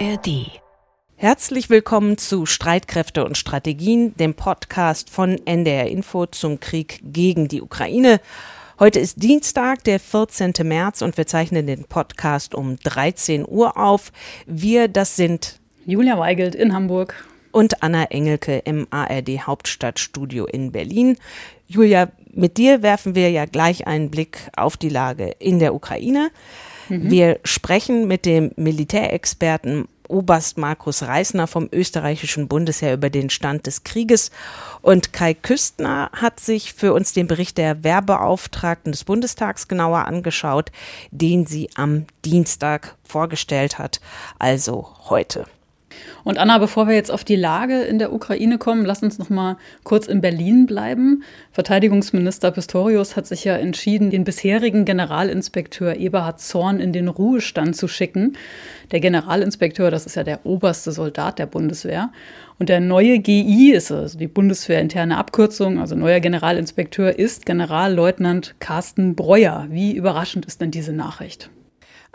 ARD. Herzlich willkommen zu Streitkräfte und Strategien, dem Podcast von NDR Info zum Krieg gegen die Ukraine. Heute ist Dienstag, der 14. März und wir zeichnen den Podcast um 13 Uhr auf. Wir, das sind Julia Weigelt in Hamburg und Anna Engelke im ARD Hauptstadtstudio in Berlin. Julia, mit dir werfen wir ja gleich einen Blick auf die Lage in der Ukraine. Mhm. Wir sprechen mit dem Militärexperten Oberst Markus Reisner vom österreichischen Bundesheer über den Stand des Krieges. Und Kai Küstner hat sich für uns den Bericht der Wehrbeauftragten des Bundestags genauer angeschaut, den sie am Dienstag vorgestellt hat, also heute. Und Anna, bevor wir jetzt auf die Lage in der Ukraine kommen, lass uns noch mal kurz in Berlin bleiben. Verteidigungsminister Pistorius hat sich ja entschieden, den bisherigen Generalinspekteur Eberhard Zorn in den Ruhestand zu schicken. Der Generalinspekteur, das ist ja der oberste Soldat der Bundeswehr. Und der neue GI ist also die bundeswehrinterne Abkürzung, also neuer Generalinspekteur ist Generalleutnant Carsten Breuer. Wie überraschend ist denn diese Nachricht?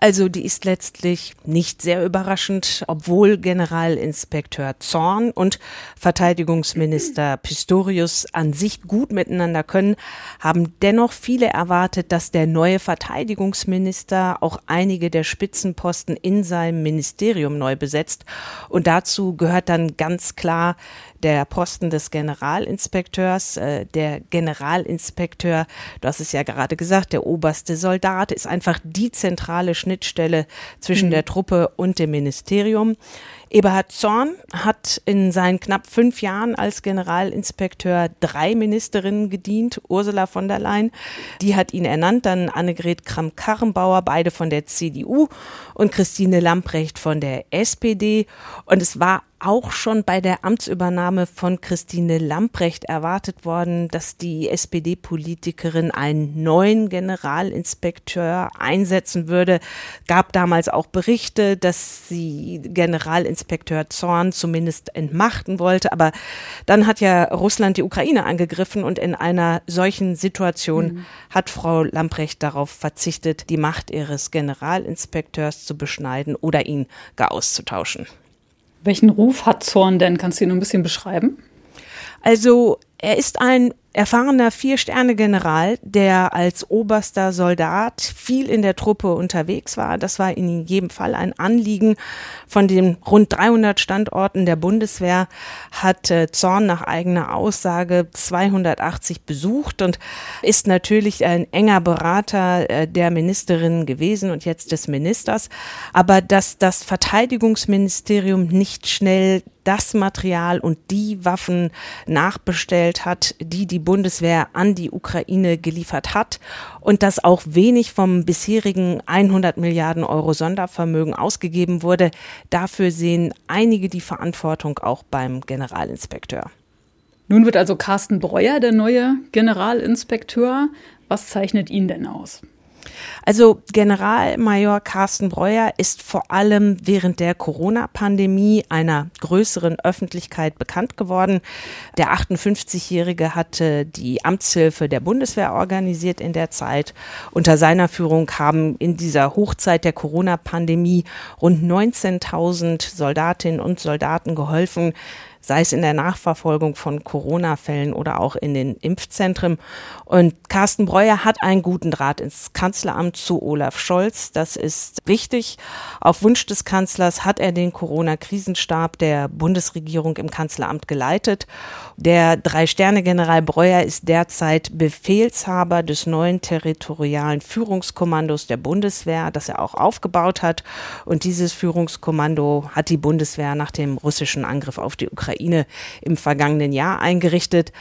Also die ist letztlich nicht sehr überraschend, obwohl Generalinspekteur Zorn und Verteidigungsminister Pistorius an sich gut miteinander können, haben dennoch viele erwartet, dass der neue Verteidigungsminister auch einige der Spitzenposten in seinem Ministerium neu besetzt. Und dazu gehört dann ganz klar der Posten des Generalinspekteurs. Äh, der Generalinspekteur, du hast es ja gerade gesagt, der oberste Soldat ist einfach die zentrale Schnittstelle zwischen mhm. der Truppe und dem Ministerium. Eberhard Zorn hat in seinen knapp fünf Jahren als Generalinspekteur drei Ministerinnen gedient. Ursula von der Leyen, die hat ihn ernannt, dann Annegret Kramp-Karrenbauer, beide von der CDU und Christine Lamprecht von der SPD. Und es war auch schon bei der Amtsübernahme von Christine Lamprecht erwartet worden, dass die SPD-Politikerin einen neuen Generalinspekteur einsetzen würde. Gab damals auch Berichte, dass sie Generalinspekteur Zorn zumindest entmachten wollte. Aber dann hat ja Russland die Ukraine angegriffen und in einer solchen Situation mhm. hat Frau Lamprecht darauf verzichtet, die Macht ihres Generalinspekteurs zu beschneiden oder ihn gar auszutauschen. Welchen Ruf hat Zorn denn? Kannst du ihn ein bisschen beschreiben? Also er ist ein erfahrener Vier-Sterne-General, der als oberster Soldat viel in der Truppe unterwegs war. Das war in jedem Fall ein Anliegen. Von den rund 300 Standorten der Bundeswehr hat Zorn nach eigener Aussage 280 besucht und ist natürlich ein enger Berater äh, der Ministerin gewesen und jetzt des Ministers. Aber dass das Verteidigungsministerium nicht schnell das Material und die Waffen nachbestellt hat, die die Bundeswehr an die Ukraine geliefert hat und dass auch wenig vom bisherigen 100 Milliarden Euro Sondervermögen ausgegeben wurde. Dafür sehen einige die Verantwortung auch beim Generalinspekteur. Nun wird also Carsten Breuer der neue Generalinspekteur. Was zeichnet ihn denn aus? Also Generalmajor Carsten Breuer ist vor allem während der Corona-Pandemie einer größeren Öffentlichkeit bekannt geworden. Der 58-Jährige hatte die Amtshilfe der Bundeswehr organisiert in der Zeit. Unter seiner Führung haben in dieser Hochzeit der Corona-Pandemie rund 19.000 Soldatinnen und Soldaten geholfen, sei es in der Nachverfolgung von Corona-Fällen oder auch in den Impfzentren. Und Carsten Breuer hat einen guten Draht ins Kanzleramt zu Olaf Scholz. Das ist wichtig. Auf Wunsch des Kanzlers hat er den Corona-Krisenstab der Bundesregierung im Kanzleramt geleitet. Der Drei-Sterne-General Breuer ist derzeit Befehlshaber des neuen territorialen Führungskommandos der Bundeswehr, das er auch aufgebaut hat. Und dieses Führungskommando hat die Bundeswehr nach dem russischen Angriff auf die Ukraine Ukraine im vergangenen Jahr eingerichtet.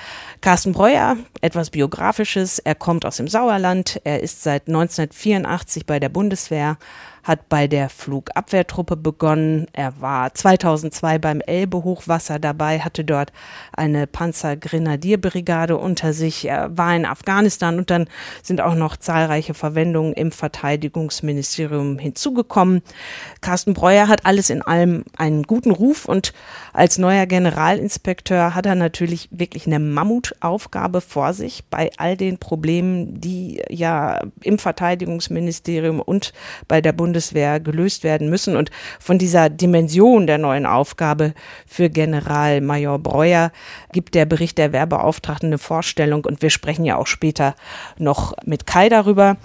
Carsten Breuer, etwas Biografisches. Er kommt aus dem Sauerland. Er ist seit 1984 bei der Bundeswehr, hat bei der Flugabwehrtruppe begonnen. Er war 2002 beim Elbe-Hochwasser dabei, hatte dort eine Panzergrenadierbrigade unter sich. Er war in Afghanistan und dann sind auch noch zahlreiche Verwendungen im Verteidigungsministerium hinzugekommen. Carsten Breuer hat alles in allem einen guten Ruf und als neuer Generalinspekteur hat er natürlich wirklich eine Mammutaufgabe vor sich bei all den Problemen, die ja im Verteidigungsministerium und bei der Bundeswehr Bundeswehr gelöst werden müssen. Und von dieser Dimension der neuen Aufgabe für Generalmajor Breuer gibt der Bericht der Wehrbeauftragten eine Vorstellung. Und wir sprechen ja auch später noch mit Kai darüber.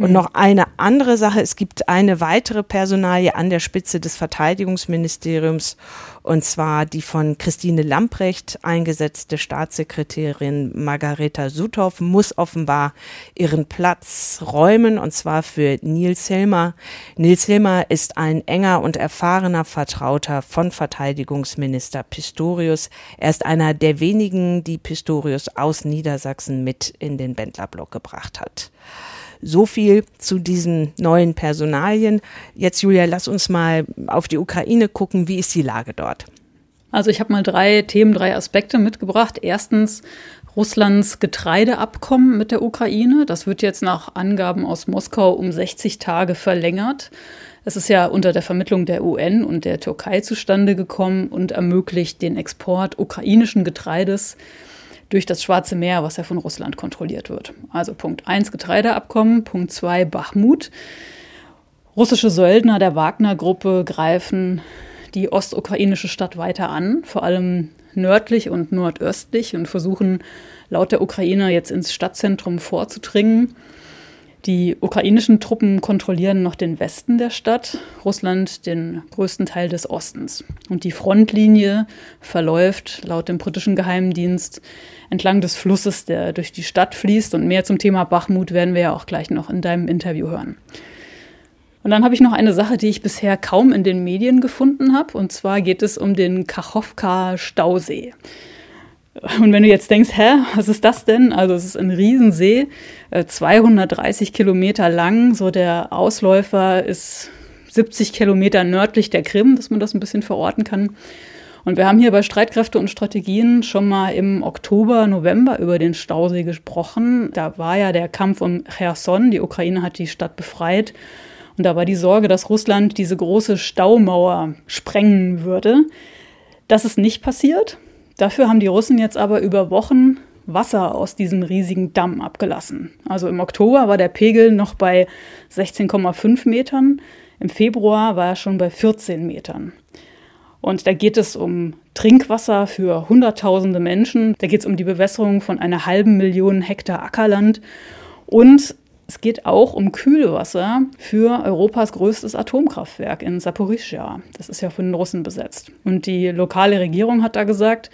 Und mhm. noch eine andere Sache, es gibt eine weitere Personalie an der Spitze des Verteidigungsministeriums, und zwar die von Christine Lamprecht eingesetzte Staatssekretärin Margareta Suthoff muss offenbar ihren Platz räumen, und zwar für Nils Hilmer. Nils Hilmer ist ein enger und erfahrener Vertrauter von Verteidigungsminister Pistorius. Er ist einer der wenigen, die Pistorius aus Niedersachsen mit in den Bändlerblock gebracht hat. So viel zu diesen neuen Personalien. Jetzt, Julia, lass uns mal auf die Ukraine gucken. Wie ist die Lage dort? Also ich habe mal drei Themen, drei Aspekte mitgebracht. Erstens Russlands Getreideabkommen mit der Ukraine. Das wird jetzt nach Angaben aus Moskau um 60 Tage verlängert. Es ist ja unter der Vermittlung der UN und der Türkei zustande gekommen und ermöglicht den Export ukrainischen Getreides durch das Schwarze Meer, was ja von Russland kontrolliert wird. Also Punkt 1 Getreideabkommen, Punkt 2 Bachmut. Russische Söldner der Wagner-Gruppe greifen die ostukrainische Stadt weiter an, vor allem nördlich und nordöstlich und versuchen laut der Ukrainer jetzt ins Stadtzentrum vorzudringen. Die ukrainischen Truppen kontrollieren noch den Westen der Stadt, Russland den größten Teil des Ostens. Und die Frontlinie verläuft laut dem britischen Geheimdienst entlang des Flusses, der durch die Stadt fließt. Und mehr zum Thema Bachmut werden wir ja auch gleich noch in deinem Interview hören. Und dann habe ich noch eine Sache, die ich bisher kaum in den Medien gefunden habe. Und zwar geht es um den Kachowka-Stausee. Und wenn du jetzt denkst, hä, was ist das denn? Also es ist ein Riesensee, 230 äh, Kilometer lang. So der Ausläufer ist 70 Kilometer nördlich der Krim, dass man das ein bisschen verorten kann. Und wir haben hier bei Streitkräfte und Strategien schon mal im Oktober, November über den Stausee gesprochen. Da war ja der Kampf um Cherson. Die Ukraine hat die Stadt befreit. Und da war die Sorge, dass Russland diese große Staumauer sprengen würde. Das ist nicht passiert. Dafür haben die Russen jetzt aber über Wochen Wasser aus diesem riesigen Damm abgelassen. Also im Oktober war der Pegel noch bei 16,5 Metern, im Februar war er schon bei 14 Metern. Und da geht es um Trinkwasser für Hunderttausende Menschen, da geht es um die Bewässerung von einer halben Million Hektar Ackerland und es geht auch um Kühlwasser für Europas größtes Atomkraftwerk in Saporischschja. Das ist ja von den Russen besetzt. Und die lokale Regierung hat da gesagt,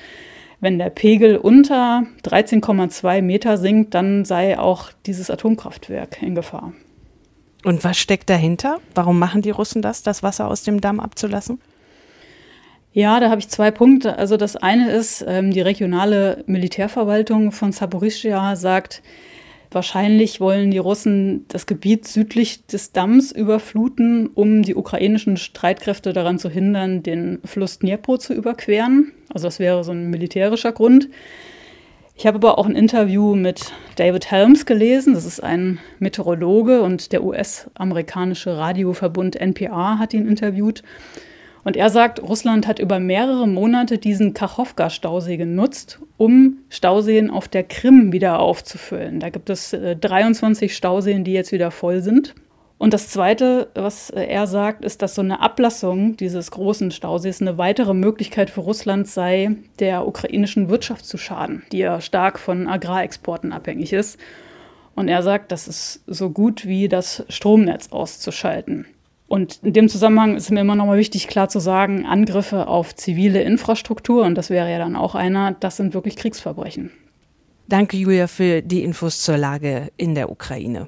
wenn der Pegel unter 13,2 Meter sinkt, dann sei auch dieses Atomkraftwerk in Gefahr. Und was steckt dahinter? Warum machen die Russen das, das Wasser aus dem Damm abzulassen? Ja, da habe ich zwei Punkte. Also das eine ist, ähm, die regionale Militärverwaltung von Saporischschja sagt, Wahrscheinlich wollen die Russen das Gebiet südlich des Damms überfluten, um die ukrainischen Streitkräfte daran zu hindern, den Fluss Dnipro zu überqueren. Also das wäre so ein militärischer Grund. Ich habe aber auch ein Interview mit David Helms gelesen. Das ist ein Meteorologe und der US-amerikanische Radioverbund NPR hat ihn interviewt. Und er sagt, Russland hat über mehrere Monate diesen Kachowka-Stausee genutzt, um Stauseen auf der Krim wieder aufzufüllen. Da gibt es äh, 23 Stauseen, die jetzt wieder voll sind. Und das Zweite, was äh, er sagt, ist, dass so eine Ablassung dieses großen Stausees eine weitere Möglichkeit für Russland sei, der ukrainischen Wirtschaft zu schaden, die ja stark von Agrarexporten abhängig ist. Und er sagt, das ist so gut wie das Stromnetz auszuschalten. Und in dem Zusammenhang ist mir immer noch mal wichtig, klar zu sagen, Angriffe auf zivile Infrastruktur, und das wäre ja dann auch einer, das sind wirklich Kriegsverbrechen. Danke, Julia, für die Infos zur Lage in der Ukraine.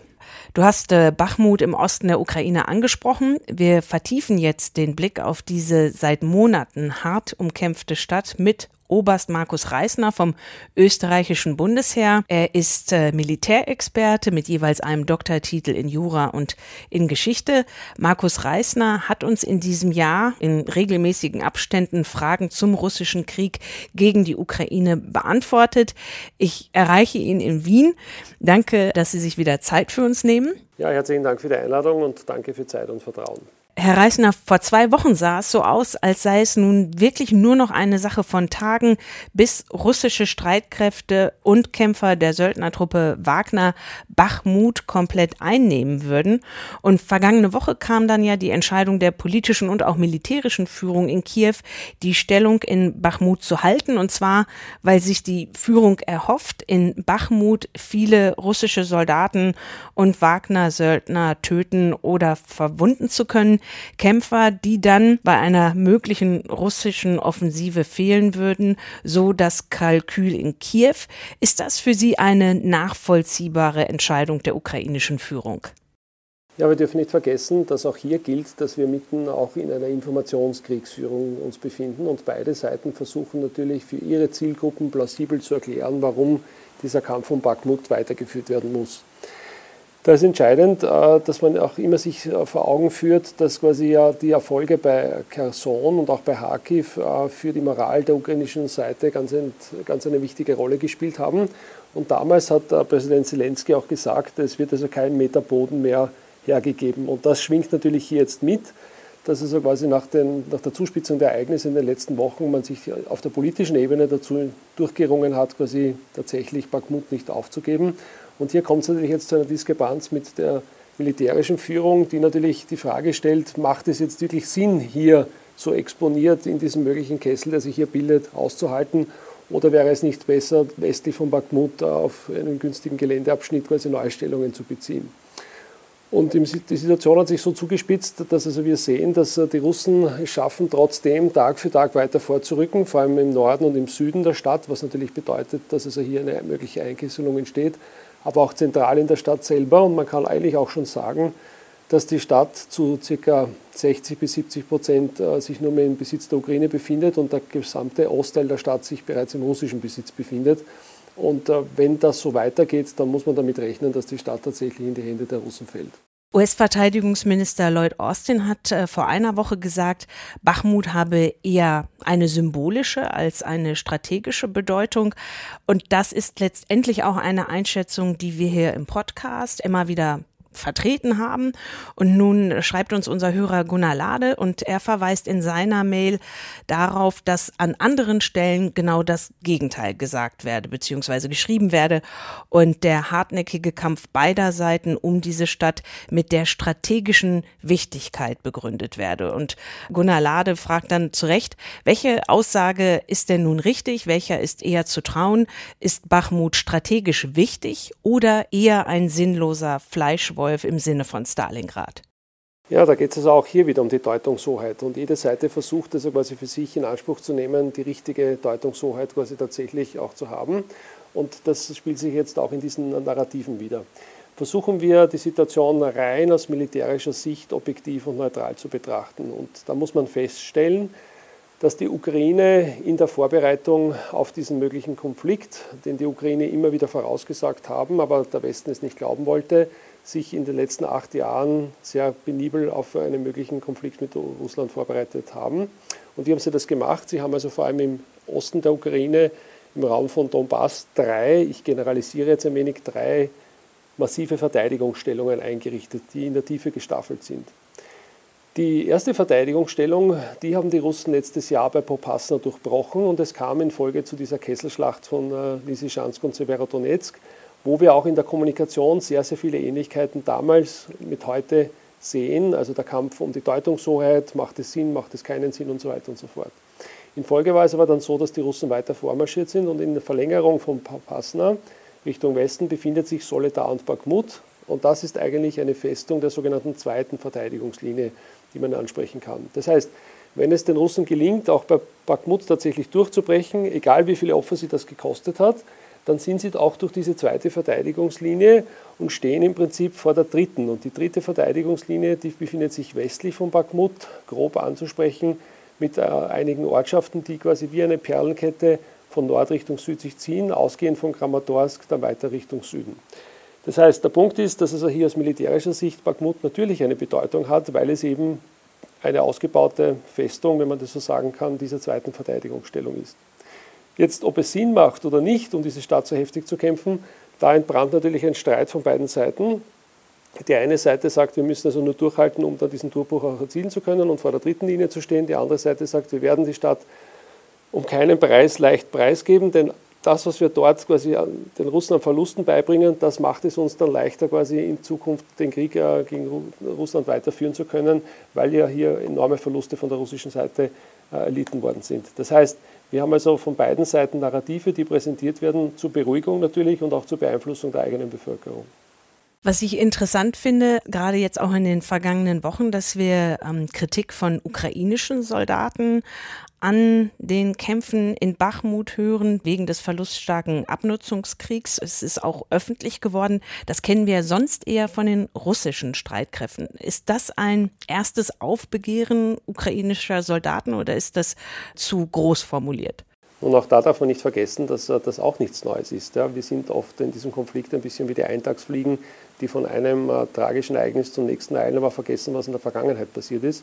Du hast äh, Bachmut im Osten der Ukraine angesprochen. Wir vertiefen jetzt den Blick auf diese seit Monaten hart umkämpfte Stadt mit Oberst Markus Reisner vom österreichischen Bundesheer. Er ist äh, Militärexperte mit jeweils einem Doktortitel in Jura und in Geschichte. Markus Reisner hat uns in diesem Jahr in regelmäßigen Abständen Fragen zum russischen Krieg gegen die Ukraine beantwortet. Ich erreiche ihn in Wien. Danke, dass Sie sich wieder Zeit für uns nehmen. Ja, herzlichen Dank für die Einladung und danke für Zeit und Vertrauen. Herr Reisner, vor zwei Wochen sah es so aus, als sei es nun wirklich nur noch eine Sache von Tagen, bis russische Streitkräfte und Kämpfer der Söldnertruppe Wagner Bachmut komplett einnehmen würden. Und vergangene Woche kam dann ja die Entscheidung der politischen und auch militärischen Führung in Kiew, die Stellung in Bachmut zu halten. Und zwar, weil sich die Führung erhofft, in Bachmut viele russische Soldaten und Wagner-Söldner töten oder verwunden zu können. Kämpfer, die dann bei einer möglichen russischen Offensive fehlen würden, so das Kalkül in Kiew. Ist das für Sie eine nachvollziehbare Entscheidung der ukrainischen Führung? Ja, wir dürfen nicht vergessen, dass auch hier gilt, dass wir mitten auch in einer Informationskriegsführung uns befinden und beide Seiten versuchen natürlich für ihre Zielgruppen plausibel zu erklären, warum dieser Kampf um Bakhmut weitergeführt werden muss. Da ist entscheidend, äh, dass man auch immer sich äh, vor Augen führt, dass quasi ja die Erfolge bei Kherson und auch bei Kharkiv äh, für die Moral der ukrainischen Seite ganz, ganz eine wichtige Rolle gespielt haben. Und damals hat Präsident Zelensky auch gesagt, es wird also kein Meter Boden mehr hergegeben. Und das schwingt natürlich hier jetzt mit, dass also quasi nach, den, nach der Zuspitzung der Ereignisse in den letzten Wochen man sich auf der politischen Ebene dazu durchgerungen hat, quasi tatsächlich Bakhmut nicht aufzugeben. Und hier kommt es natürlich jetzt zu einer Diskrepanz mit der militärischen Führung, die natürlich die Frage stellt, macht es jetzt wirklich Sinn, hier so exponiert in diesem möglichen Kessel, der sich hier bildet, auszuhalten? Oder wäre es nicht besser, westlich von Bakhmut auf einen günstigen Geländeabschnitt quasi Neustellungen zu beziehen? Und die Situation hat sich so zugespitzt, dass also wir sehen, dass äh, die Russen es schaffen, trotzdem Tag für Tag weiter vorzurücken, vor allem im Norden und im Süden der Stadt, was natürlich bedeutet, dass also hier eine mögliche Einkesselung entsteht aber auch zentral in der Stadt selber. Und man kann eigentlich auch schon sagen, dass die Stadt zu ca. 60 bis 70 Prozent äh, sich nur mehr im Besitz der Ukraine befindet und der gesamte Ostteil der Stadt sich bereits im russischen Besitz befindet. Und äh, wenn das so weitergeht, dann muss man damit rechnen, dass die Stadt tatsächlich in die Hände der Russen fällt. US-Verteidigungsminister Lloyd Austin hat äh, vor einer Woche gesagt, Bachmut habe eher eine symbolische als eine strategische Bedeutung. Und das ist letztendlich auch eine Einschätzung, die wir hier im Podcast immer wieder vertreten haben. Und nun schreibt uns unser Hörer Gunnar Lade und er verweist in seiner Mail darauf, dass an anderen Stellen genau das Gegenteil gesagt werde, beziehungsweise geschrieben werde und der hartnäckige Kampf beider Seiten um diese Stadt mit der strategischen Wichtigkeit begründet werde. Und Gunnar Lade fragt dann zu Recht, welche Aussage ist denn nun richtig? Welcher ist eher zu trauen? Ist Bachmut strategisch wichtig oder eher ein sinnloser Fleischwolf? Wolf im Sinne von Stalingrad. Ja, da geht es also auch hier wieder um die Deutungshoheit. Und jede Seite versucht also quasi für sich in Anspruch zu nehmen, die richtige Deutungshoheit quasi tatsächlich auch zu haben. Und das spielt sich jetzt auch in diesen Narrativen wieder. Versuchen wir die Situation rein aus militärischer Sicht objektiv und neutral zu betrachten. Und da muss man feststellen, dass die Ukraine in der Vorbereitung auf diesen möglichen Konflikt, den die Ukraine immer wieder vorausgesagt haben, aber der Westen es nicht glauben wollte, sich in den letzten acht Jahren sehr penibel auf einen möglichen Konflikt mit Russland vorbereitet haben. Und wie haben sie das gemacht? Sie haben also vor allem im Osten der Ukraine, im Raum von Donbass, drei, ich generalisiere jetzt ein wenig, drei massive Verteidigungsstellungen eingerichtet, die in der Tiefe gestaffelt sind. Die erste Verteidigungsstellung, die haben die Russen letztes Jahr bei Popasna durchbrochen und es kam in Folge zu dieser Kesselschlacht von äh, Lysychansk und Severodonetsk wo wir auch in der Kommunikation sehr, sehr viele Ähnlichkeiten damals mit heute sehen. Also der Kampf um die Deutungshoheit, macht es Sinn, macht es keinen Sinn und so weiter und so fort. In Folge war es aber dann so, dass die Russen weiter vormarschiert sind und in der Verlängerung von Pasna Richtung Westen befindet sich Soledar und Bakhmut. Und das ist eigentlich eine Festung der sogenannten zweiten Verteidigungslinie, die man ansprechen kann. Das heißt, wenn es den Russen gelingt, auch bei Bakhmut tatsächlich durchzubrechen, egal wie viele Opfer sie das gekostet hat, dann sind sie auch durch diese zweite Verteidigungslinie und stehen im Prinzip vor der dritten. Und die dritte Verteidigungslinie, die befindet sich westlich von Bakhmut, grob anzusprechen, mit äh, einigen Ortschaften, die quasi wie eine Perlenkette von Nord Richtung Süd sich ziehen, ausgehend von Kramatorsk dann weiter Richtung Süden. Das heißt, der Punkt ist, dass also hier aus militärischer Sicht Bakhmut natürlich eine Bedeutung hat, weil es eben eine ausgebaute Festung, wenn man das so sagen kann, dieser zweiten Verteidigungsstellung ist. Jetzt, ob es Sinn macht oder nicht, um diese Stadt so heftig zu kämpfen, da entbrannt natürlich ein Streit von beiden Seiten. Die eine Seite sagt, wir müssen also nur durchhalten, um dann diesen Durchbruch auch erzielen zu können und vor der dritten Linie zu stehen. Die andere Seite sagt, wir werden die Stadt um keinen Preis leicht preisgeben, denn das, was wir dort quasi den Russen an Verlusten beibringen, das macht es uns dann leichter, quasi in Zukunft den Krieg äh, gegen Russland weiterführen zu können, weil ja hier enorme Verluste von der russischen Seite äh, erlitten worden sind. Das heißt, wir haben also von beiden Seiten Narrative, die präsentiert werden, zur Beruhigung natürlich und auch zur Beeinflussung der eigenen Bevölkerung. Was ich interessant finde, gerade jetzt auch in den vergangenen Wochen, dass wir ähm, Kritik von ukrainischen Soldaten an den Kämpfen in Bachmut hören wegen des verluststarken Abnutzungskriegs. Es ist auch öffentlich geworden. Das kennen wir sonst eher von den russischen Streitkräften. Ist das ein erstes Aufbegehren ukrainischer Soldaten oder ist das zu groß formuliert? Und auch da darf man nicht vergessen, dass äh, das auch nichts Neues ist. Wir sind oft in diesem Konflikt ein bisschen wie die Eintagsfliegen, die von einem äh, tragischen Ereignis zum nächsten eilen, aber vergessen, was in der Vergangenheit passiert ist.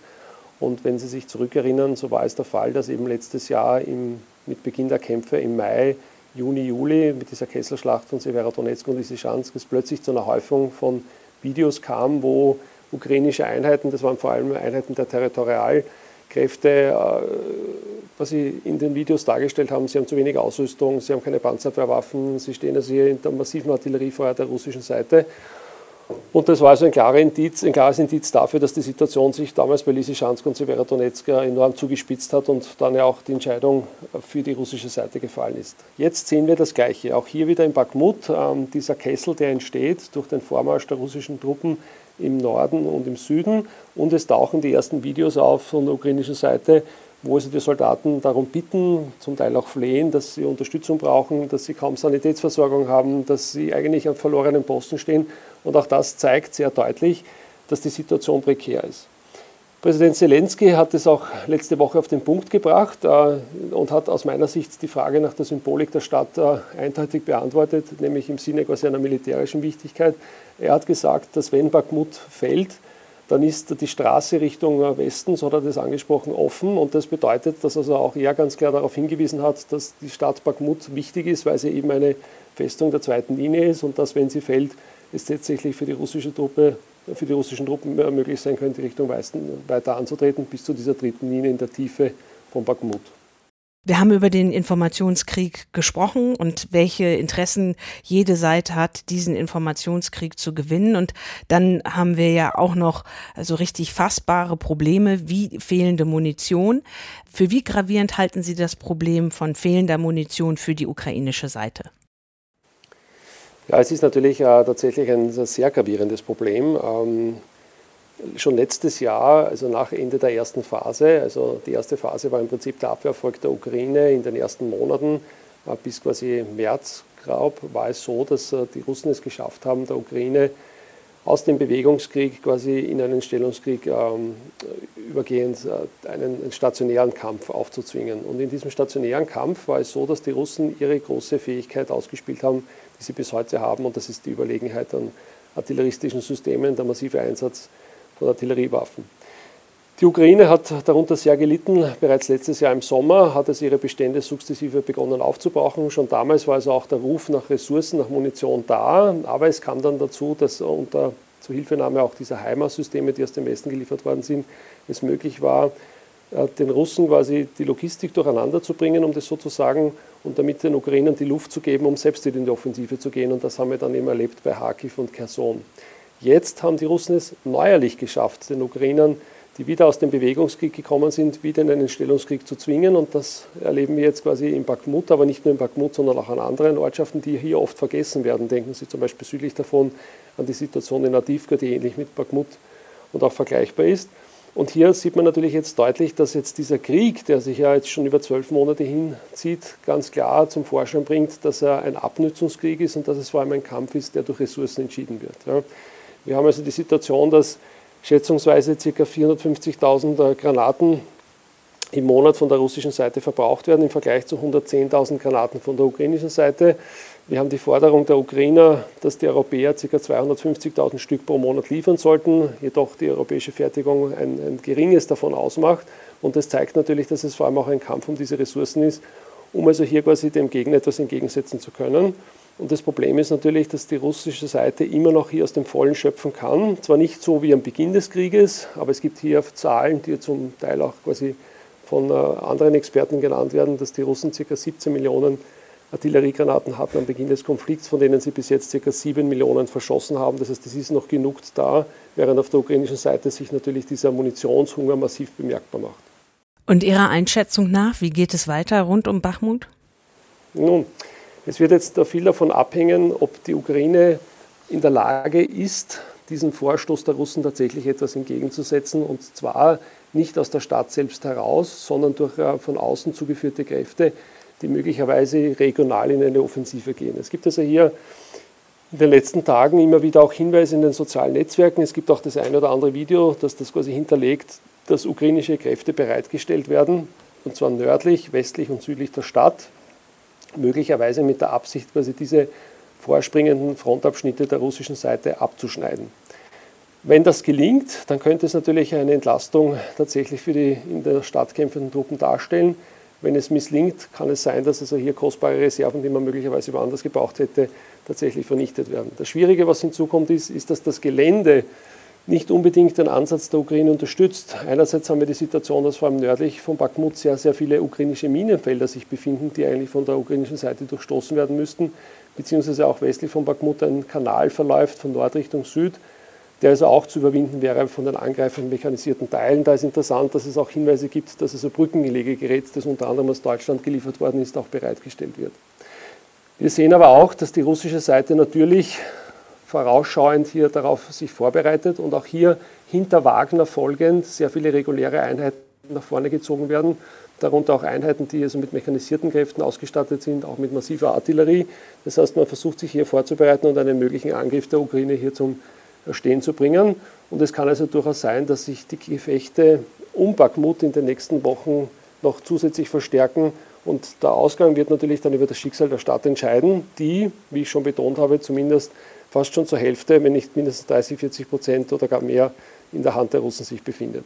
Und wenn Sie sich zurückerinnern, so war es der Fall, dass eben letztes Jahr im, mit Beginn der Kämpfe im Mai, Juni, Juli mit dieser Kesselschlacht von Severodonetsk und Lysychansk es plötzlich zu einer Häufung von Videos kam, wo ukrainische Einheiten, das waren vor allem Einheiten der Territorialkräfte, äh, was sie in den Videos dargestellt haben, sie haben zu wenig Ausrüstung, sie haben keine Panzerwehrwaffen, sie stehen also hier in der massiven Artilleriefeuer der russischen Seite. Und das war also ein, klarer Indiz, ein klares Indiz dafür, dass die Situation sich damals bei Lysychansk und Severodonetsk enorm zugespitzt hat und dann ja auch die Entscheidung für die russische Seite gefallen ist. Jetzt sehen wir das Gleiche. Auch hier wieder in Bakhmut, äh, dieser Kessel, der entsteht durch den Vormarsch der russischen Truppen im Norden und im Süden. Und es tauchen die ersten Videos auf von der ukrainischen Seite, wo sie die Soldaten darum bitten, zum Teil auch flehen, dass sie Unterstützung brauchen, dass sie kaum Sanitätsversorgung haben, dass sie eigentlich an verlorenen Posten stehen. Und auch das zeigt sehr deutlich, dass die Situation prekär ist. Präsident Zelensky hat es auch letzte Woche auf den Punkt gebracht äh, und hat aus meiner Sicht die Frage nach der Symbolik der Stadt äh, eindeutig beantwortet, nämlich im Sinne quasi einer militärischen Wichtigkeit. Er hat gesagt, dass wenn Bakhmut fällt, dann ist die Straße Richtung Westen, so hat er das angesprochen, offen. Und das bedeutet, dass also auch er ganz klar darauf hingewiesen hat, dass die Stadt Bakhmut wichtig ist, weil sie eben eine Festung der zweiten Linie ist und dass, wenn sie fällt, es tatsächlich für die russische Truppe, für die russischen Truppen möglich sein könnte, Richtung Westen weiter anzutreten, bis zu dieser dritten Linie in der Tiefe von Bakhmut. Wir haben über den Informationskrieg gesprochen und welche Interessen jede Seite hat, diesen Informationskrieg zu gewinnen. Und dann haben wir ja auch noch so richtig fassbare Probleme wie fehlende Munition. Für wie gravierend halten Sie das Problem von fehlender Munition für die ukrainische Seite? Ja, es ist natürlich äh, tatsächlich ein sehr gravierendes Problem. Ähm, schon letztes Jahr, also nach Ende der ersten Phase, also die erste Phase war im Prinzip der Abwehrerfolg der Ukraine in den ersten Monaten äh, bis quasi März, glaube war es so, dass äh, die Russen es geschafft haben, der Ukraine aus dem Bewegungskrieg quasi in einen Stellungskrieg ähm, übergehend äh, einen, stationären Kampf aufzuzwingen. Und in diesem stationären Kampf war es so, dass die Russen ihre große Fähigkeit ausgespielt haben, die sie bis heute haben, und das ist die Überlegenheit an artilleristischen Systemen, der massive Einsatz von Artilleriewaffen. Die Ukraine hat darunter sehr gelitten. Bereits letztes Jahr im Sommer hat es ihre Bestände sukzessive begonnen aufzubrauchen. Schon damals war also auch der Ruf nach Ressourcen, nach Munition da. Aber es kam dann dazu, dass unter Zuhilfenahme auch dieser HIMARS-Systeme, die aus dem Westen geliefert worden sind, es möglich war, äh, den Russen quasi die Logistik durcheinander zu bringen, um das sozusagen und damit den Ukrainern die Luft zu geben, um selbst in die Offensive zu gehen. Und das haben wir dann eben erlebt bei Kharkiv und Kherson. Jetzt haben die Russen es neuerlich geschafft, den Ukrainern, die wieder aus dem Bewegungskrieg gekommen sind, wieder in einen Stellungskrieg zu zwingen. Und das erleben wir jetzt quasi in Bakhmut, aber nicht nur in Bakhmut, sondern auch an anderen Ortschaften, die hier oft vergessen werden. Denken Sie zum Beispiel südlich davon an die Situation in Adivka, die ähnlich mit Bakhmut und auch vergleichbar ist. Und hier sieht man natürlich jetzt deutlich, dass jetzt dieser Krieg, der sich ja jetzt schon über zwölf Monate hinzieht, ganz klar zum Vorschein bringt, dass er ein Abnutzungskrieg ist und dass es vor allem ein Kampf ist, der durch Ressourcen entschieden wird. Ja. Wir haben also die Situation, dass schätzungsweise ca. 450.000 äh, Granaten im Monat von der russischen Seite verbraucht werden, im Vergleich zu 110.000 Granaten von der ukrainischen Seite. Wir haben die Forderung der Ukrainer, dass die Europäer ca. 250.000 Stück pro Monat liefern sollten, jedoch die europäische Fertigung ein, ein geringes davon ausmacht. Und das zeigt natürlich, dass es vor allem auch ein Kampf um diese Ressourcen ist, um also hier quasi dem Gegner etwas entgegensetzen zu können. Und das Problem ist natürlich, dass die russische Seite immer noch hier aus dem Vollen schöpfen kann. Zwar nicht so wie am Beginn des Krieges, aber es gibt hier Zahlen, die zum Teil auch quasi von äh, anderen Experten genannt werden, dass die Russen ca. 17 Millionen Artilleriegranaten hatten am Beginn des Konflikts, von denen sie bis jetzt ca. 7 Millionen verschossen haben. Das heißt, es ist noch genug da, während auf der ukrainischen Seite sich natürlich dieser Munitionshunger massiv bemerkbar macht. Und Ihrer Einschätzung nach, wie geht es weiter rund um Bachmut? Nun, es wird jetzt viel davon abhängen, ob die Ukraine in der Lage ist, diesem Vorstoß der Russen tatsächlich etwas entgegenzusetzen, und zwar nicht aus der Stadt selbst heraus, sondern durch äh, von außen zugeführte Kräfte, die möglicherweise regional in eine Offensive gehen. Es gibt also hier in den letzten Tagen immer wieder auch Hinweise in den sozialen Netzwerken. Es gibt auch das ein oder andere Video, das das quasi hinterlegt, dass ukrainische Kräfte bereitgestellt werden, und zwar nördlich, westlich und südlich der Stadt, möglicherweise mit der Absicht, quasi diese vorspringenden Frontabschnitte der russischen Seite abzuschneiden. Wenn das gelingt, dann könnte es natürlich eine Entlastung tatsächlich für die in der Stadt kämpfenden Truppen darstellen. Wenn es misslingt, kann es sein, dass also hier kostbare Reserven, die man möglicherweise woanders gebraucht hätte, tatsächlich vernichtet werden. Das Schwierige, was hinzukommt, ist, ist, dass das Gelände nicht unbedingt den Ansatz der Ukraine unterstützt. Einerseits haben wir die Situation, dass vor allem nördlich von Bakhmut sehr, sehr viele ukrainische Minenfelder sich befinden, die eigentlich von der ukrainischen Seite durchstoßen werden müssten, beziehungsweise auch westlich von Bakhmut ein Kanal verläuft von Nord Richtung Süd, der also auch zu überwinden wäre von den angreifenden mechanisierten Teilen. Da ist interessant, dass es auch Hinweise gibt, dass also Brückengelegegerät, das unter anderem aus Deutschland geliefert worden ist, auch bereitgestellt wird. Wir sehen aber auch, dass die russische Seite natürlich vorausschauend hier darauf sich vorbereitet und auch hier hinter Wagner folgend sehr viele reguläre Einheiten nach vorne gezogen werden, darunter auch Einheiten, die also mit mechanisierten Kräften ausgestattet sind, auch mit massiver Artillerie. Das heißt, man versucht sich hier vorzubereiten und einen möglichen Angriff der Ukraine hier zum Stehen zu bringen. Und es kann also durchaus sein, dass sich die Gefechte um Bakhmut in den nächsten Wochen noch zusätzlich verstärken. Und der Ausgang wird natürlich dann über das Schicksal der Stadt entscheiden, die, wie ich schon betont habe, zumindest fast schon zur Hälfte, wenn nicht mindestens 30, 40 Prozent oder gar mehr in der Hand der Russen sich befindet.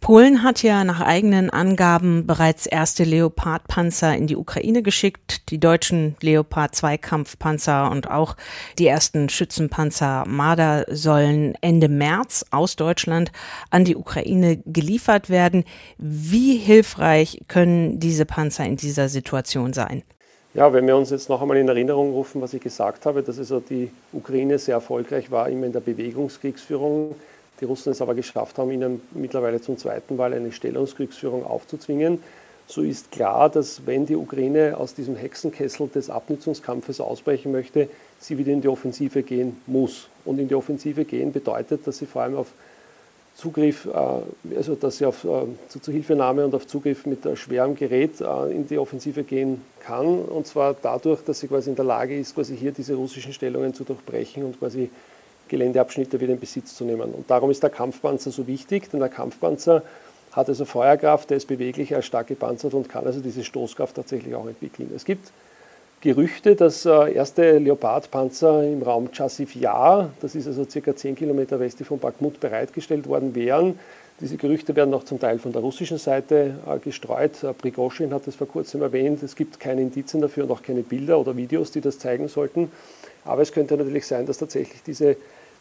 Polen hat ja nach eigenen Angaben bereits erste Leopard-Panzer in die Ukraine geschickt, die deutschen Leopard 2 Kampfpanzer und auch die ersten Schützenpanzer Marder sollen Ende März aus Deutschland an die Ukraine geliefert werden. Wie hilfreich können diese Panzer in dieser Situation sein? Ja, wenn wir uns jetzt noch einmal in Erinnerung rufen, was ich gesagt habe, dass also die Ukraine sehr erfolgreich war, immer in der Bewegungskriegsführung, die Russen es aber geschafft haben, ihnen mittlerweile zum zweiten Mal eine Stellungskriegsführung aufzuzwingen, so ist klar, dass wenn die Ukraine aus diesem Hexenkessel des Abnutzungskampfes ausbrechen möchte, sie wieder in die Offensive gehen muss. Und in die Offensive gehen bedeutet, dass sie vor allem auf Zugriff, äh, also dass sie auf äh, zur Zuhilfenahme und auf Zugriff mit schwerem Gerät äh, in die Offensive gehen kann. Und zwar dadurch, dass sie quasi in der Lage ist, quasi hier diese russischen Stellungen zu durchbrechen und quasi Geländeabschnitte wieder in Besitz zu nehmen. Und darum ist der Kampfpanzer so wichtig, denn der Kampfpanzer hat also Feuerkraft, der ist beweglich, er ist stark gepanzert und kann also diese Stoßkraft tatsächlich auch entwickeln. Es gibt Gerüchte, dass äh, erste Leopardpanzer im Raum Chassiv Yar, das ist also circa 10 Kilometer westlich von Bakhmut, bereitgestellt worden wären. Diese Gerüchte werden auch zum Teil von der russischen Seite äh, gestreut. Äh, Prigozhin hat das vor kurzem erwähnt. Es gibt keine Indizien dafür und auch keine Bilder oder Videos, die das zeigen sollten. Aber es könnte natürlich sein, dass tatsächlich diese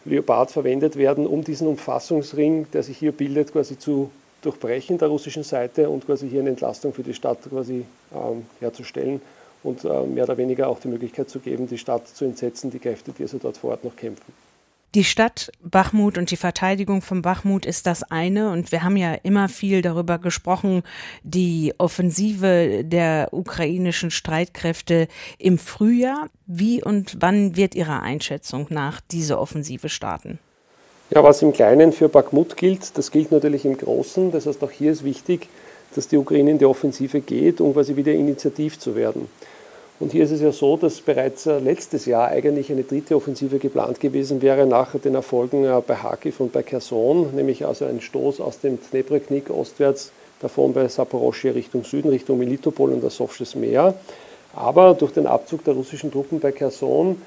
Leopard verwendet werden, um diesen Umfassungsring, der sich hier bildet, quasi zu durchbrechen der russischen Seite und quasi hier eine Entlastung für die Stadt quasi ähm, herzustellen und äh, mehr oder weniger auch die Möglichkeit zu geben, die Stadt zu entsetzen, die Kräfte, die also dort vor Ort noch kämpfen. Die Stadt Bachmut und die Verteidigung von Bachmut ist das eine. Und wir haben ja immer viel darüber gesprochen, die Offensive der ukrainischen Streitkräfte im Frühjahr. Wie und wann wird Ihrer Einschätzung nach diese Offensive starten? Ja, was im Kleinen für Bakhmut gilt, das gilt natürlich im Großen. Das heißt, auch hier ist wichtig, dass die Ukraine in die Offensive geht, um quasi wieder initiativ zu werden. Und hier ist es ja so, dass bereits äh, letztes Jahr eigentlich eine dritte Offensive geplant gewesen wäre, nach den Erfolgen äh, bei Kharkiv und bei Kherson, nämlich also ein Stoß aus dem Dnepreknik ostwärts, davon bei Saporoschje Richtung Süden, Richtung Melitopol und das Sowsches Meer. Aber durch den Abzug der russischen Truppen bei Kherson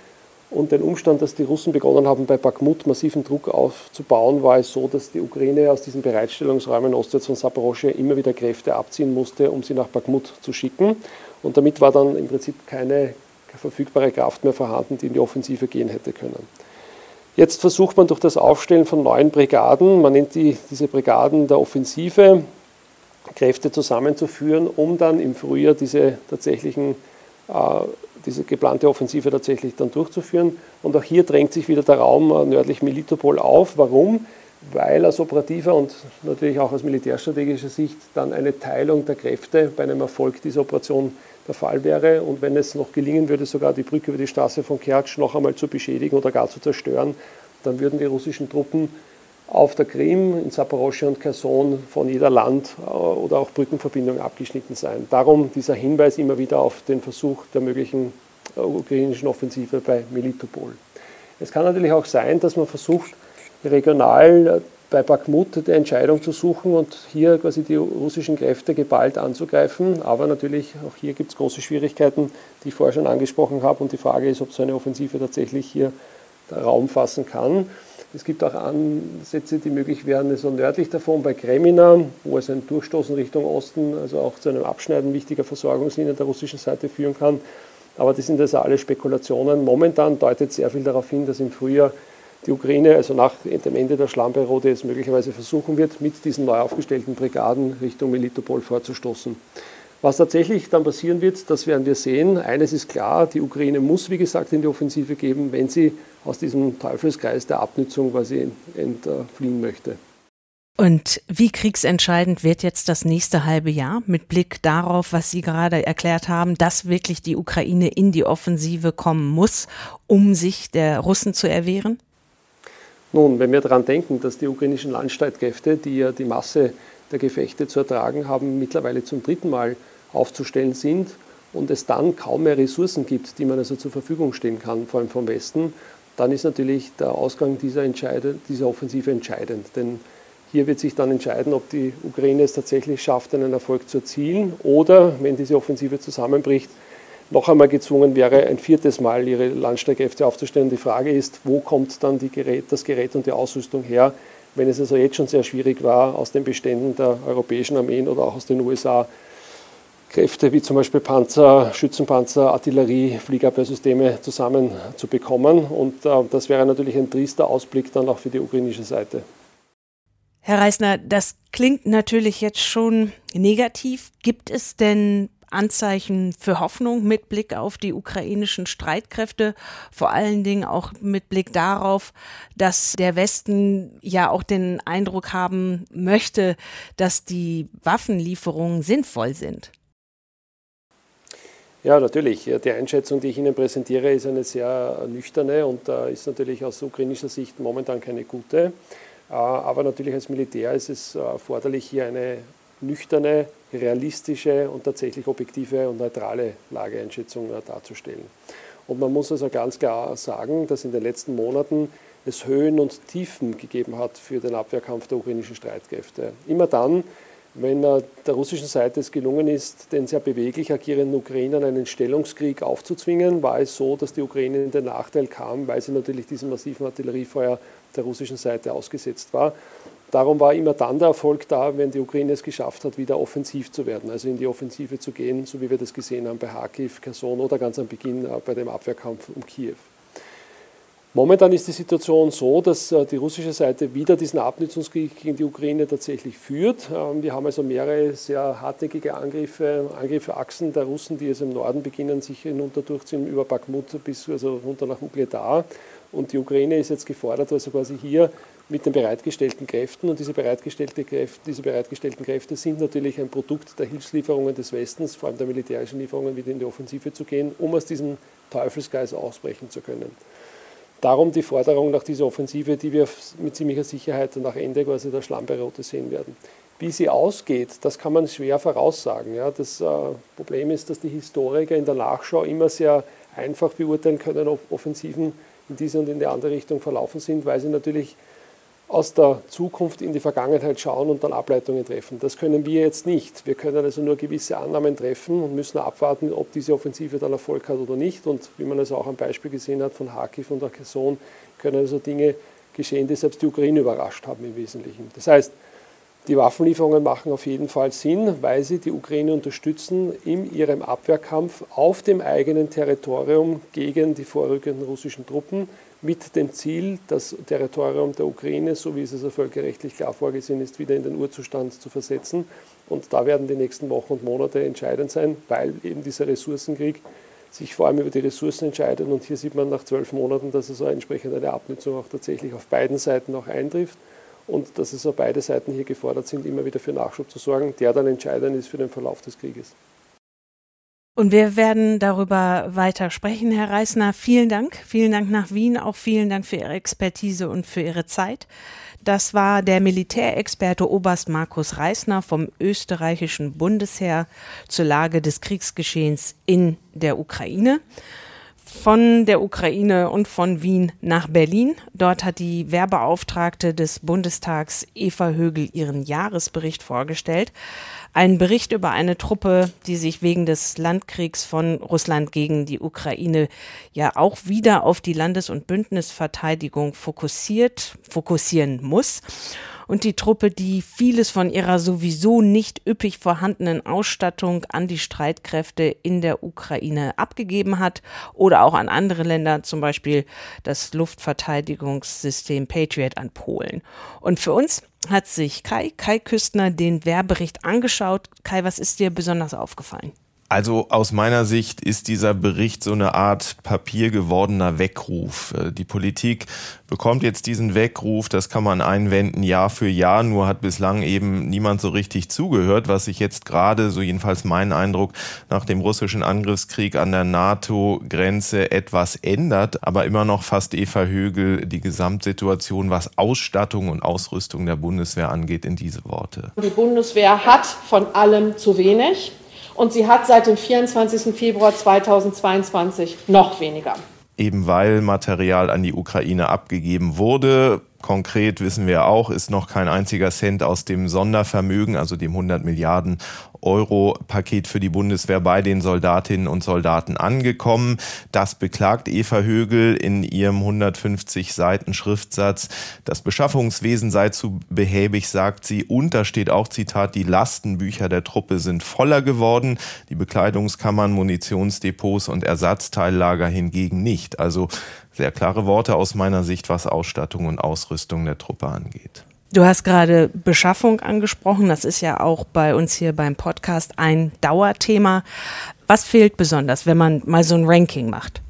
und den Umstand, dass die Russen begonnen haben, bei Bakhmut massiven Druck aufzubauen, war es so, dass die Ukraine aus diesen Bereitstellungsräumen ostwärts von Saporoschje immer wieder Kräfte abziehen musste, um sie nach Bakhmut zu schicken. Und damit war dann im Prinzip keine verfügbare Kraft mehr vorhanden, die in die Offensive gehen hätte können. Jetzt versucht man durch das Aufstellen von neuen Brigaden, man nennt die, diese Brigaden der Offensive, Kräfte zusammenzuführen, um dann im Frühjahr diese tatsächlichen äh, diese geplante Offensive tatsächlich dann durchzuführen. Und auch hier drängt sich wieder der Raum äh, nördlich Melitopol auf. Warum? Weil aus operativer und natürlich auch aus militärstrategischer Sicht dann eine Teilung der Kräfte bei einem Erfolg dieser Operation der Fall wäre. Und wenn es noch gelingen würde, sogar die Brücke über die Straße von Kertsch noch einmal zu beschädigen oder gar zu zerstören, dann würden die russischen Truppen auf der Krim, in Saporoschia und Kherson von jeder Land- äh, oder auch Brückenverbindung abgeschnitten sein. Darum dieser Hinweis immer wieder auf den Versuch der möglichen äh, ukrainischen Offensive bei Melitopol. Es kann natürlich auch sein, dass man versucht, regional äh, bei Bakhmut die Entscheidung zu suchen und hier quasi die russischen Kräfte geballt anzugreifen. Aber natürlich, auch hier gibt es große Schwierigkeiten, die ich vorher schon angesprochen habe. Und die Frage ist, ob so eine Offensive tatsächlich hier Raum fassen kann. Es gibt auch Ansätze, die möglich wären, so nördlich davon bei Kremina, wo es ein Durchstoßen Richtung Osten, also auch zu einem Abschneiden wichtiger Versorgungslinien der russischen Seite führen kann. Aber das sind also alle Spekulationen. Momentan deutet sehr viel darauf hin, dass im Frühjahr die Ukraine, also nach dem Ende der Schlammperiode, es möglicherweise versuchen wird, mit diesen neu aufgestellten Brigaden Richtung Melitopol vorzustoßen. Was tatsächlich dann passieren wird, das werden wir sehen. Eines ist klar, die Ukraine muss, wie gesagt, in die Offensive geben, wenn sie aus diesem Teufelskreis der Abnutzung quasi entfliehen möchte. Und wie kriegsentscheidend wird jetzt das nächste halbe Jahr mit Blick darauf, was Sie gerade erklärt haben, dass wirklich die Ukraine in die Offensive kommen muss, um sich der Russen zu erwehren? Nun, wenn wir daran denken, dass die ukrainischen Landstreitkräfte, die ja die Masse der Gefechte zu ertragen haben, mittlerweile zum dritten Mal aufzustellen sind und es dann kaum mehr Ressourcen gibt, die man also zur Verfügung stehen kann, vor allem vom Westen, dann ist natürlich der Ausgang dieser, dieser Offensive entscheidend. Denn hier wird sich dann entscheiden, ob die Ukraine es tatsächlich schafft, einen Erfolg zu erzielen oder, wenn diese Offensive zusammenbricht, noch einmal gezwungen wäre, ein viertes Mal ihre Landstreitkräfte aufzustellen. Die Frage ist, wo kommt dann Gerät, das Gerät und die Ausrüstung her, wenn es also jetzt schon sehr schwierig war, aus den Beständen der europäischen Armeen oder auch aus den USA Kräfte wie zum Beispiel Panzer, Schützenpanzer, Artillerie, Fliegerabwehrsysteme zusammenzubekommen. Und äh, das wäre natürlich ein triester Ausblick dann auch für die ukrainische Seite. Herr Reisner, das klingt natürlich jetzt schon negativ. Gibt es denn Anzeichen für Hoffnung mit Blick auf die ukrainischen Streitkräfte, vor allen Dingen auch mit Blick darauf, dass der Westen ja auch den Eindruck haben möchte, dass die Waffenlieferungen sinnvoll sind. Ja, natürlich. Die Einschätzung, die ich Ihnen präsentiere, ist eine sehr nüchterne und ist natürlich aus ukrainischer Sicht momentan keine gute. Aber natürlich als Militär ist es erforderlich, hier eine nüchterne, realistische und tatsächlich objektive und neutrale Lageeinschätzung darzustellen. Und man muss also ganz klar sagen, dass in den letzten Monaten es Höhen und Tiefen gegeben hat für den Abwehrkampf der ukrainischen Streitkräfte. Immer dann, wenn der russischen Seite es gelungen ist, den sehr beweglich agierenden Ukrainern einen Stellungskrieg aufzuzwingen, war es so, dass die Ukraine in den Nachteil kam, weil sie natürlich diesem massiven Artilleriefeuer der russischen Seite ausgesetzt war. Darum war immer dann der Erfolg da, wenn die Ukraine es geschafft hat, wieder offensiv zu werden, also in die Offensive zu gehen, so wie wir das gesehen haben bei Kharkiv, Kherson oder ganz am Beginn äh, bei dem Abwehrkampf um Kiew. Momentan ist die Situation so, dass äh, die russische Seite wieder diesen Abnutzungskrieg gegen die Ukraine tatsächlich führt. Ähm, wir haben also mehrere sehr hartnäckige Angriffe, Angriffeachsen der Russen, die jetzt im Norden beginnen, sich hinunter durchziehen über Bakhmut bis also runter nach Ugledar. Und die Ukraine ist jetzt gefordert, also quasi hier mit den bereitgestellten Kräften. Und diese, bereitgestellte Kräfte, diese bereitgestellten Kräfte sind natürlich ein Produkt der Hilfslieferungen des Westens, vor allem der militärischen Lieferungen, wieder in die Offensive zu gehen, um aus diesem Teufelskreis ausbrechen zu können. Darum die Forderung nach dieser Offensive, die wir mit ziemlicher Sicherheit nach Ende quasi der Schlammperiode sehen werden. Wie sie ausgeht, das kann man schwer voraussagen. Ja. Das äh, Problem ist, dass die Historiker in der Nachschau immer sehr einfach beurteilen können, ob Offensiven in diese und in die andere Richtung verlaufen sind, weil sie natürlich aus der Zukunft in die Vergangenheit schauen und dann Ableitungen treffen. Das können wir jetzt nicht. Wir können also nur gewisse Annahmen treffen und müssen abwarten, ob diese Offensive dann Erfolg hat oder nicht. Und wie man es auch am Beispiel gesehen hat von Kharkiv und der Kherson, können also Dinge geschehen, die selbst die Ukraine überrascht haben im Wesentlichen. Das heißt, Die Waffenlieferungen machen auf jeden Fall Sinn, weil sie die Ukraine unterstützen in ihrem Abwehrkampf auf dem eigenen Territorium gegen die vorrückenden russischen Truppen mit dem Ziel, das Territorium der Ukraine, so wie es also völkerrechtlich klar vorgesehen ist, wieder in den Urzustand zu versetzen. Und da werden die nächsten Wochen und Monate entscheidend sein, weil eben dieser Ressourcenkrieg sich vor allem über die Ressourcen entscheidet. Und hier sieht man nach zwölf Monaten, dass also entsprechend eine Abnutzung auch tatsächlich auf beiden Seiten auch eintrifft und dass also beide Seiten hier gefordert sind, immer wieder für Nachschub zu sorgen, der dann entscheidend ist für den Verlauf des Krieges. Und wir werden darüber weiter sprechen, Herr Reisner. Vielen Dank. Vielen Dank nach Wien. Auch vielen Dank für Ihre Expertise und für Ihre Zeit. Das war der Militärexperte Oberst Markus Reisner vom österreichischen Bundesheer zur Lage des Kriegsgeschehens in der Ukraine von der Ukraine und von Wien nach Berlin. Dort hat die Wehrbeauftragte des Bundestags Eva Högel ihren Jahresbericht vorgestellt. Ein Bericht über eine Truppe, die sich wegen des Landkriegs von Russland gegen die Ukraine ja auch wieder auf die Landes- und Bündnisverteidigung fokussiert, fokussieren muss und die Truppe, die vieles von ihrer sowieso nicht üppig vorhandenen Ausstattung an die Streitkräfte in der Ukraine abgegeben hat oder auch an andere Länder, zum Beispiel das Luftverteidigungssystem Patriot an Polen. Und für uns hat sich Kai, Kai Küstner, den Wehrbericht angeschaut. Kai, was ist dir besonders aufgefallen? Also aus meiner Sicht ist dieser Bericht so eine Art papiergewordener Weckruf. Äh, die Politik bekommt jetzt diesen Weckruf, das kann man einwenden Jahr für Jahr, nur hat bislang eben niemand so richtig zugehört, was sich jetzt gerade, so jedenfalls mein Eindruck, nach dem russischen Angriffskrieg an der NATO-Grenze etwas ändert, aber immer noch fast Eva Högel die Gesamtsituation, was Ausstattung und Ausrüstung der Bundeswehr angeht, in diese Worte. Die Bundeswehr hat von allem zu wenig und sie hat seit dem 24. Februar 2022 noch weniger. Eben weil Material an die Ukraine abgegeben wurde, Konkret wissen wir auch, ist noch kein einziger Cent aus dem Sondervermögen, also dem 100 Milliarden Euro-Paket für die Bundeswehr bei den Soldatinnen und Soldaten angekommen. Das beklagt Eva Högel in ihrem 150 Seiten Schriftsatz. Das Beschaffungswesen sei zu behäbig, sagt sie. Und da steht auch Zitat, die Lastenbücher der Truppe sind voller geworden. Die Bekleidungskammern, Munitionsdepots und Ersatzteillager hingegen nicht. Also sehr klare Worte aus meiner Sicht, was Ausstattung und Ausrüstung der Truppe angeht. Du hast gerade Beschaffung angesprochen. Das ist ja auch bei uns hier beim Podcast ein Dauerthema. Was fehlt besonders, wenn man mal so ein Ranking macht?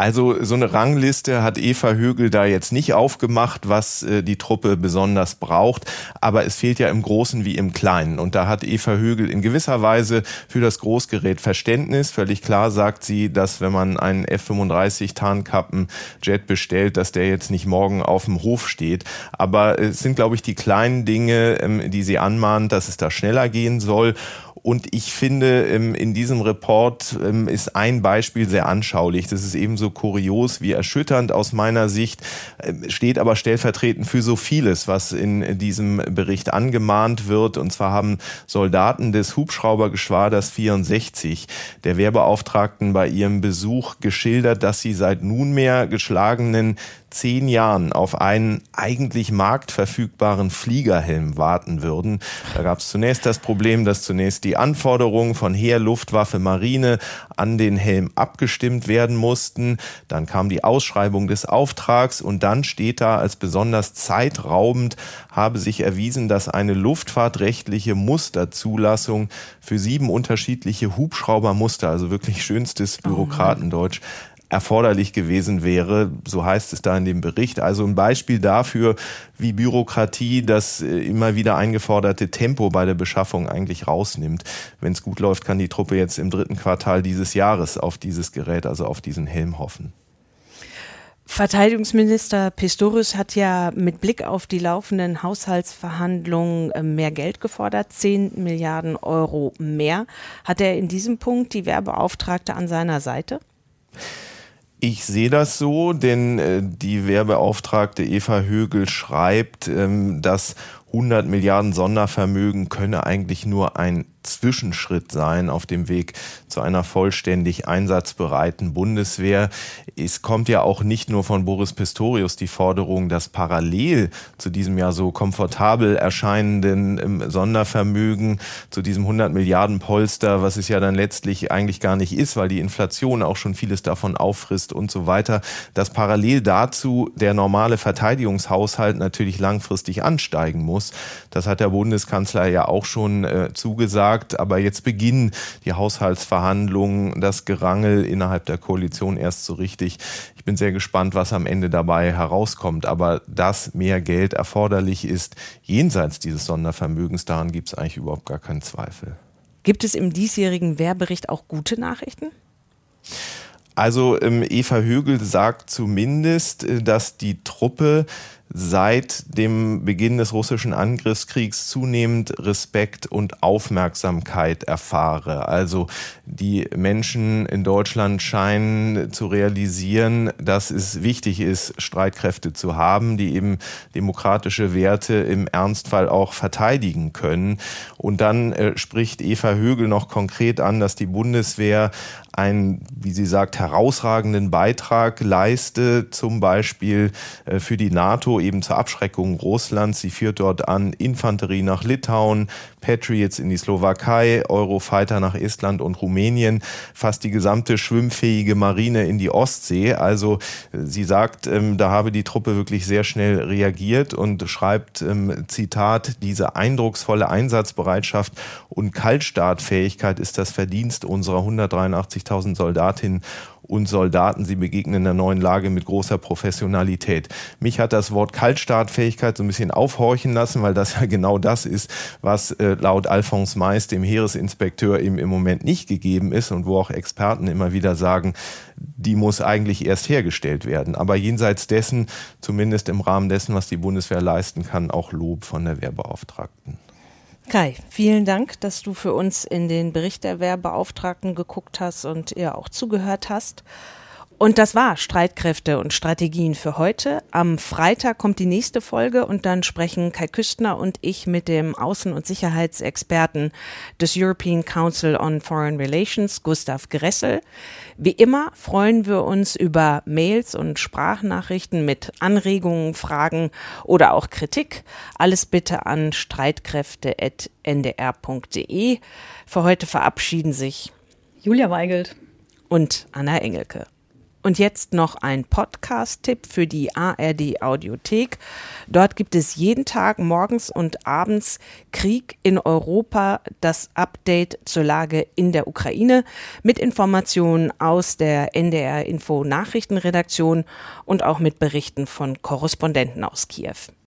Also so eine Rangliste hat Eva Högel da jetzt nicht aufgemacht, was äh, die Truppe besonders braucht. Aber es fehlt ja im Großen wie im Kleinen. Und da hat Eva Högel in gewisser Weise für das Großgerät Verständnis. Völlig klar sagt sie, dass wenn man einen F-35 Tarnkappen-Jet bestellt, dass der jetzt nicht morgen auf dem Hof steht. Aber es sind, glaube ich, die kleinen Dinge, ähm, die sie anmahnt, dass es da schneller gehen soll. Und ich finde, ähm, in diesem Report ähm, ist ein Beispiel sehr anschaulich. Das ist ebenso kurios wie erschütternd aus meiner Sicht, ähm, steht aber stellvertretend für so vieles, was in diesem Bericht angemahnt wird. Und zwar haben Soldaten des Hubschraubergeschwaders 64 der Wehrbeauftragten bei ihrem Besuch geschildert, dass sie seit nunmehr geschlagenen zehn Jahren auf einen eigentlich marktverfügbaren Fliegerhelm warten würden. Da gab es zunächst das Problem, dass zunächst die Anforderungen von Heer, Luftwaffe, Marine an den Helm abgestimmt werden mussten. Dann kam die Ausschreibung des Auftrags und dann steht da als besonders zeitraubend habe sich erwiesen, dass eine luftfahrtrechtliche Musterzulassung für sieben unterschiedliche Hubschraubermuster, also wirklich schönstes oh Bürokratendeutsch, erforderlich gewesen wäre. So heißt es da in dem Bericht. Also ein Beispiel dafür, wie Bürokratie das äh, immer wieder eingeforderte Tempo bei der Beschaffung eigentlich rausnimmt. Wenn es gut läuft, kann die Truppe jetzt im dritten Quartal dieses Jahres auf dieses Gerät, also auf diesen Helm hoffen. Verteidigungsminister Pistorius hat ja mit Blick auf die laufenden Haushaltsverhandlungen äh, mehr Geld gefordert, 10 Milliarden Euro mehr. Hat er in diesem Punkt die Werbeauftragte an seiner Seite? Ich sehe das so, denn äh, die Wehrbeauftragte Eva Högel schreibt, ähm, dass 100 Milliarden Sondervermögen könne eigentlich nur ein Zwischenschritt sein auf dem Weg zu einer vollständig einsatzbereiten Bundeswehr. Es kommt ja auch nicht nur von Boris Pistorius die Forderung, dass parallel zu diesem ja so komfortabel erscheinenden ähm, Sondervermögen, zu diesem 100 Milliarden Polster, was es ja dann letztlich eigentlich gar nicht ist, weil die Inflation auch schon vieles davon auffrisst und so weiter, dass parallel dazu der normale Verteidigungshaushalt natürlich langfristig ansteigen muss. Das hat der Bundeskanzler ja auch schon äh, zugesagt gesagt, aber jetzt beginnen die Haushaltsverhandlungen, das Gerangel innerhalb der Koalition erst so richtig. Ich bin sehr gespannt, was am Ende dabei herauskommt. Aber dass mehr Geld erforderlich ist, jenseits dieses Sondervermögens, daran gibt es eigentlich überhaupt gar keinen Zweifel. Gibt es im diesjährigen Wehrbericht auch gute Nachrichten? Also ähm, Eva Högel sagt zumindest, äh, dass die Truppe seit dem Beginn des russischen Angriffskriegs zunehmend Respekt und Aufmerksamkeit erfahre. Also die Menschen in Deutschland scheinen zu realisieren, dass es wichtig ist, Streitkräfte zu haben, die eben demokratische Werte im Ernstfall auch verteidigen können. Und dann äh, spricht Eva Högel noch konkret an, dass die Bundeswehr einen, wie sie sagt, herausragenden Beitrag leiste, zum Beispiel äh, für die NATO eben zur Abschreckung Russlands. Sie führt dort an Infanterie nach Litauen, Patriots in die Slowakei, Eurofighter nach Estland und Rumänien, fast die gesamte schwimmfähige Marine in die Ostsee. Also äh, sie sagt, ähm, da habe die Truppe wirklich sehr schnell reagiert und schreibt, ähm, Zitat, diese eindrucksvolle Einsatzbereitschaft und Kaltstartfähigkeit ist das Verdienst unserer 183.000 Soldatinnen und Soldaten. Sie begegnen der neuen Lage mit großer Professionalität. Mich hat das Wort Kaltstartfähigkeit so ein bisschen aufhorchen lassen, weil das ja genau das ist, was äh, laut Alphonse Mais, dem Heeresinspekteur, eben im Moment nicht gegeben ist und wo auch Experten immer wieder sagen, die muss eigentlich erst hergestellt werden. Aber jenseits dessen, zumindest im Rahmen dessen, was die Bundeswehr leisten kann, auch Lob von der Wehrbeauftragten. Kai, vielen Dank, dass du für uns in den Bericht der Wehrbeauftragten geguckt hast und ihr auch zugehört hast. Und das war Streitkräfte und Strategien für heute. Am Freitag kommt die nächste Folge und dann sprechen Kai Küstner und ich mit dem Außen- und Sicherheitsexperten des European Council on Foreign Relations, Gustav Gressel. Wie immer freuen wir uns über Mails und Sprachnachrichten mit Anregungen, Fragen oder auch Kritik. Alles bitte an streitkräfte.ndr.de. Für heute verabschieden sich Julia Weigelt und Anna Engelke. Und jetzt noch ein Podcast-Tipp für die ARD Audiothek. Dort gibt es jeden Tag morgens und abends Krieg in Europa, das Update zur Lage in der Ukraine mit Informationen aus der NDR Info Nachrichtenredaktion und auch mit Berichten von Korrespondenten aus Kiew.